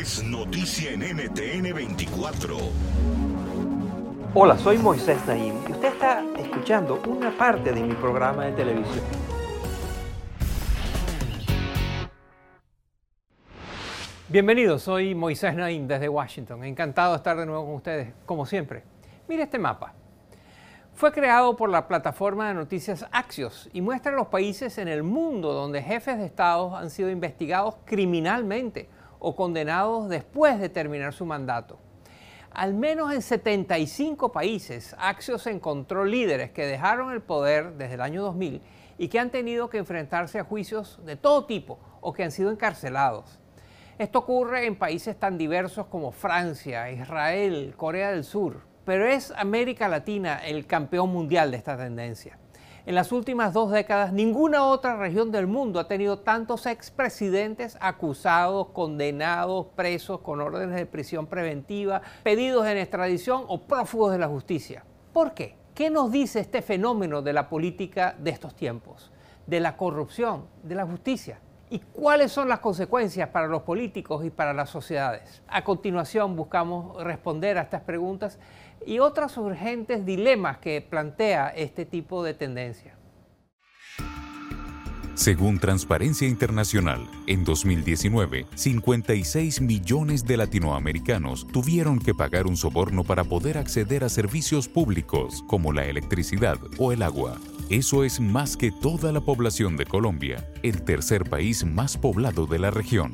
Es noticia en NTN 24. Hola, soy Moisés Naim y usted está escuchando una parte de mi programa de televisión. Bienvenidos, soy Moisés Naim desde Washington. Encantado de estar de nuevo con ustedes, como siempre. Mire este mapa. Fue creado por la plataforma de noticias Axios y muestra los países en el mundo donde jefes de Estado han sido investigados criminalmente o condenados después de terminar su mandato. Al menos en 75 países, Axios encontró líderes que dejaron el poder desde el año 2000 y que han tenido que enfrentarse a juicios de todo tipo o que han sido encarcelados. Esto ocurre en países tan diversos como Francia, Israel, Corea del Sur, pero es América Latina el campeón mundial de esta tendencia. En las últimas dos décadas, ninguna otra región del mundo ha tenido tantos expresidentes acusados, condenados, presos con órdenes de prisión preventiva, pedidos en extradición o prófugos de la justicia. ¿Por qué? ¿Qué nos dice este fenómeno de la política de estos tiempos? De la corrupción, de la justicia y cuáles son las consecuencias para los políticos y para las sociedades. A continuación buscamos responder a estas preguntas y otros urgentes dilemas que plantea este tipo de tendencia. Según Transparencia Internacional, en 2019, 56 millones de latinoamericanos tuvieron que pagar un soborno para poder acceder a servicios públicos como la electricidad o el agua. Eso es más que toda la población de Colombia, el tercer país más poblado de la región.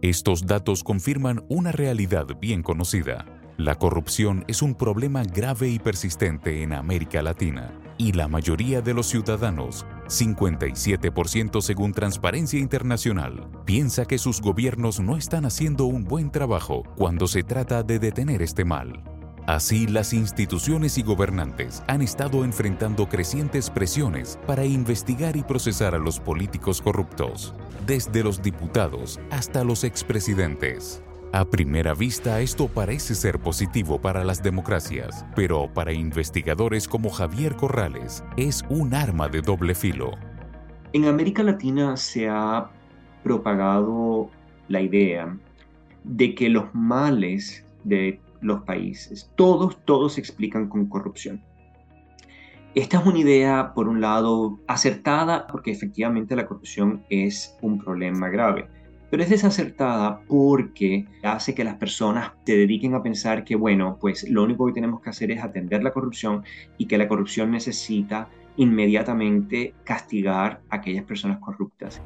Estos datos confirman una realidad bien conocida. La corrupción es un problema grave y persistente en América Latina, y la mayoría de los ciudadanos, 57% según Transparencia Internacional, piensa que sus gobiernos no están haciendo un buen trabajo cuando se trata de detener este mal. Así, las instituciones y gobernantes han estado enfrentando crecientes presiones para investigar y procesar a los políticos corruptos, desde los diputados hasta los expresidentes. A primera vista esto parece ser positivo para las democracias, pero para investigadores como Javier Corrales es un arma de doble filo. En América Latina se ha propagado la idea de que los males de los países. Todos, todos se explican con corrupción. Esta es una idea, por un lado, acertada porque efectivamente la corrupción es un problema grave, pero es desacertada porque hace que las personas se dediquen a pensar que, bueno, pues lo único que tenemos que hacer es atender la corrupción y que la corrupción necesita inmediatamente castigar a aquellas personas corruptas.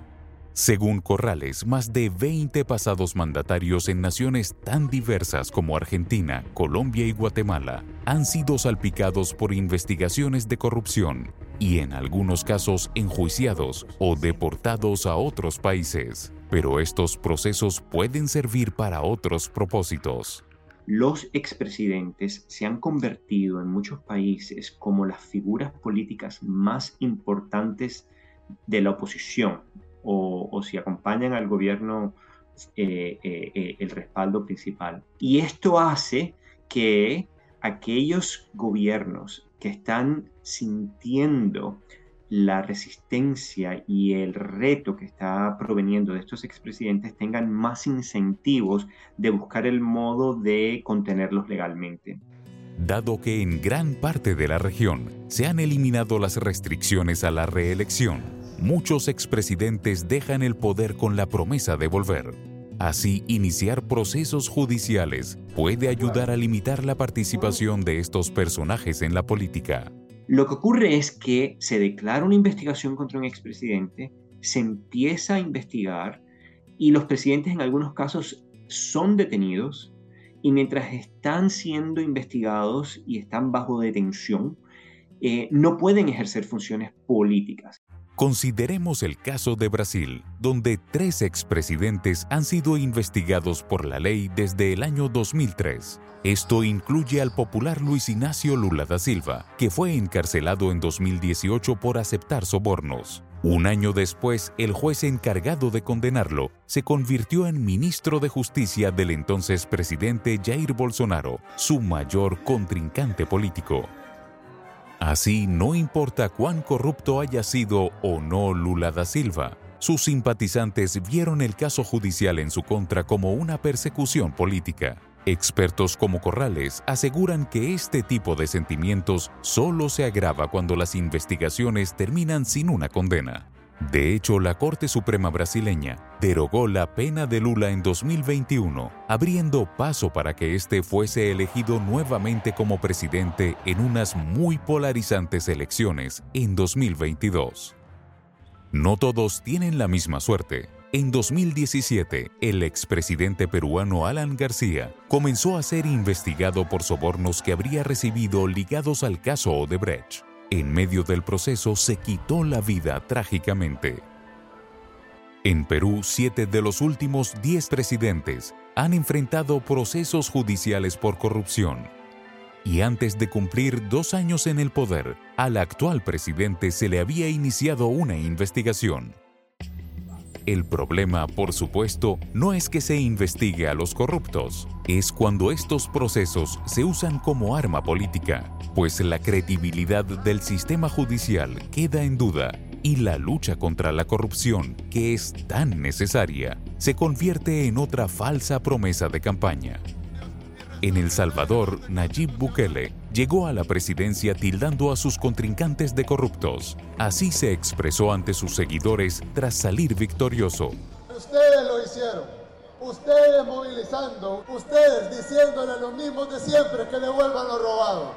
Según Corrales, más de 20 pasados mandatarios en naciones tan diversas como Argentina, Colombia y Guatemala han sido salpicados por investigaciones de corrupción y en algunos casos enjuiciados o deportados a otros países. Pero estos procesos pueden servir para otros propósitos. Los expresidentes se han convertido en muchos países como las figuras políticas más importantes de la oposición o, si acompañan al gobierno eh, eh, eh, el respaldo principal. Y esto hace que aquellos gobiernos que están sintiendo la resistencia y el reto que está proveniendo de estos expresidentes tengan más incentivos de buscar el modo de contenerlos legalmente. Dado que en gran parte de la región se han eliminado las restricciones a la reelección, muchos expresidentes dejan el poder con la promesa de volver. Así, iniciar procesos judiciales puede ayudar a limitar la participación de estos personajes en la política. Lo que ocurre es que se declara una investigación contra un expresidente, se empieza a investigar y los presidentes en algunos casos son detenidos y mientras están siendo investigados y están bajo detención, eh, no pueden ejercer funciones políticas. Consideremos el caso de Brasil, donde tres expresidentes han sido investigados por la ley desde el año 2003. Esto incluye al popular Luis Ignacio Lula da Silva, que fue encarcelado en 2018 por aceptar sobornos. Un año después, el juez encargado de condenarlo se convirtió en ministro de Justicia del entonces presidente Jair Bolsonaro, su mayor contrincante político. Así, no importa cuán corrupto haya sido o no Lula da Silva, sus simpatizantes vieron el caso judicial en su contra como una persecución política. Expertos como Corrales aseguran que este tipo de sentimientos solo se agrava cuando las investigaciones terminan sin una condena. De hecho, la Corte Suprema brasileña derogó la pena de Lula en 2021, abriendo paso para que éste fuese elegido nuevamente como presidente en unas muy polarizantes elecciones en 2022. No todos tienen la misma suerte. En 2017, el expresidente peruano Alan García comenzó a ser investigado por sobornos que habría recibido ligados al caso Odebrecht en medio del proceso se quitó la vida trágicamente. En Perú, siete de los últimos diez presidentes han enfrentado procesos judiciales por corrupción. Y antes de cumplir dos años en el poder, al actual presidente se le había iniciado una investigación. El problema, por supuesto, no es que se investigue a los corruptos, es cuando estos procesos se usan como arma política, pues la credibilidad del sistema judicial queda en duda y la lucha contra la corrupción, que es tan necesaria, se convierte en otra falsa promesa de campaña. En El Salvador, Nayib Bukele llegó a la presidencia tildando a sus contrincantes de corruptos. Así se expresó ante sus seguidores tras salir victorioso. Ustedes lo hicieron. Ustedes movilizando. Ustedes diciéndole a los mismos de siempre que devuelvan lo robado.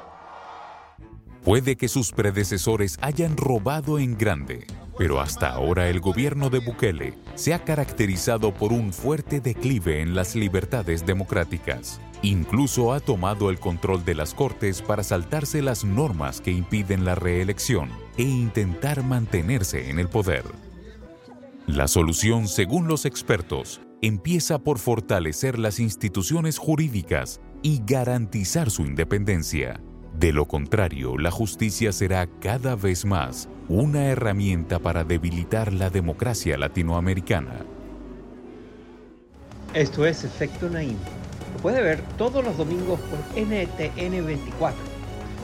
Puede que sus predecesores hayan robado en grande, pero hasta ahora el gobierno de Bukele se ha caracterizado por un fuerte declive en las libertades democráticas. Incluso ha tomado el control de las cortes para saltarse las normas que impiden la reelección e intentar mantenerse en el poder. La solución, según los expertos, empieza por fortalecer las instituciones jurídicas y garantizar su independencia. De lo contrario, la justicia será cada vez más una herramienta para debilitar la democracia latinoamericana. Esto es Efecto Naim. Lo puede ver todos los domingos por NTN 24,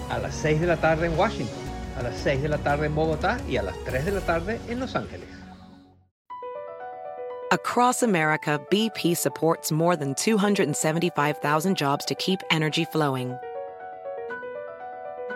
a las 6 de la tarde en Washington, a las 6 de la tarde en Bogotá y a las 3 de la tarde en Los Ángeles. Across America, BP supports more than 275,000 jobs to keep energy flowing.